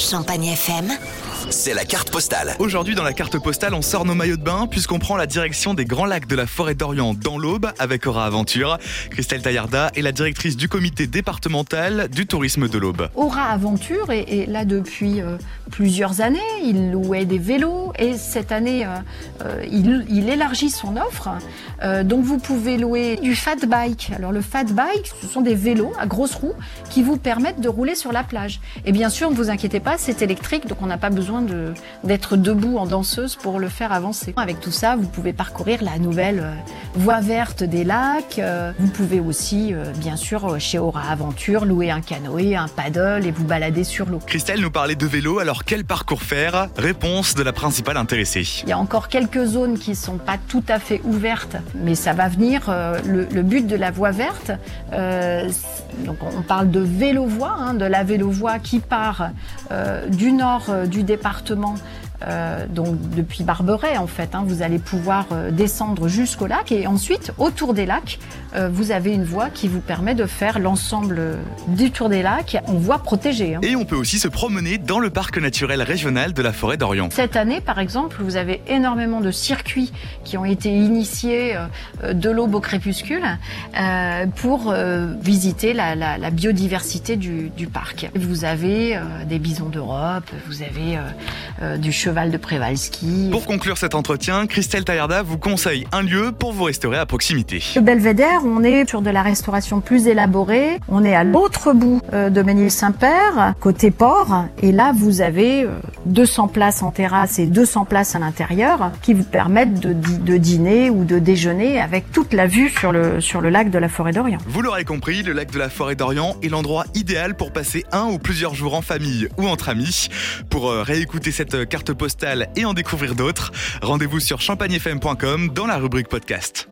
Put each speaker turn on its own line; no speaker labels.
Champagne FM.
C'est la carte postale.
Aujourd'hui, dans la carte postale, on sort nos maillots de bain puisqu'on prend la direction des Grands Lacs de la Forêt d'Orient dans l'Aube avec Aura Aventure. Christelle Taillarda est la directrice du comité départemental du tourisme de l'Aube.
Aura Aventure est, est là depuis euh, plusieurs années. Il louait des vélos et cette année, euh, euh, il, il élargit son offre. Euh, donc vous pouvez louer du fat bike. Alors le fat bike, ce sont des vélos à grosses roues qui vous permettent de rouler sur la plage. Et bien sûr, ne vous inquiétez pas, c'est électrique, donc on n'a pas besoin de- d'être debout en danseuse pour le faire avancer. Avec tout ça, vous pouvez parcourir la nouvelle euh, voie verte des lacs. Euh, Vous pouvez aussi, euh, bien sûr, chez Aura Aventure, louer un canoë, un paddle et vous balader sur l'eau.
Christelle nous parlait de vélo, alors quel parcours faire? Réponse de la principale intéressée.
Il y a encore quelques zones qui sont pas tout à fait ouvertes, mais ça va venir. Le, le but de la voie verte, euh, donc on parle de vélo-voie, hein, de la vélo-voie qui part euh, du nord euh, du département département euh, donc depuis Barberet en fait, hein, vous allez pouvoir euh, descendre jusqu'au lac et ensuite autour des lacs, euh, vous avez une voie qui vous permet de faire l'ensemble euh, du tour des lacs en voie protégée. hein.
Et on peut aussi se promener dans le parc naturel régional de la Forêt d'Orient.
Cette année, par exemple, vous avez énormément de circuits qui ont été initiés euh, de l'aube au crépuscule euh, pour euh, visiter la, la- la biodiversité du, du parc. Vous avez euh, des bisons d'Europe, vous avez euh, euh, du cheval de Przewalski.
Pour conclure cet entretien, Christelle Taillarda vous conseille un lieu pour vous restaurer à proximité.
Le Belvédère, on est sur de la restauration plus élaborée. On est à l'autre bout euh, de Ménil-Saint-Père, côté port. Et là, vous avez euh, 200 places en terrasse et 200 places à l'intérieur qui vous permettent de, de dîner ou de déjeuner avec toute la vue sur le, sur le lac de la Forêt d'Orient.
Vous l'aurez compris, le lac de la Forêt d'Orient est l'endroit idéal pour passer un ou plusieurs jours en famille ou entre amis. Pour euh, réécouter cette carte postale et en découvrir d'autres, rendez-vous sur champagnefm.com dans la rubrique podcast.